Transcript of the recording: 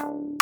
you.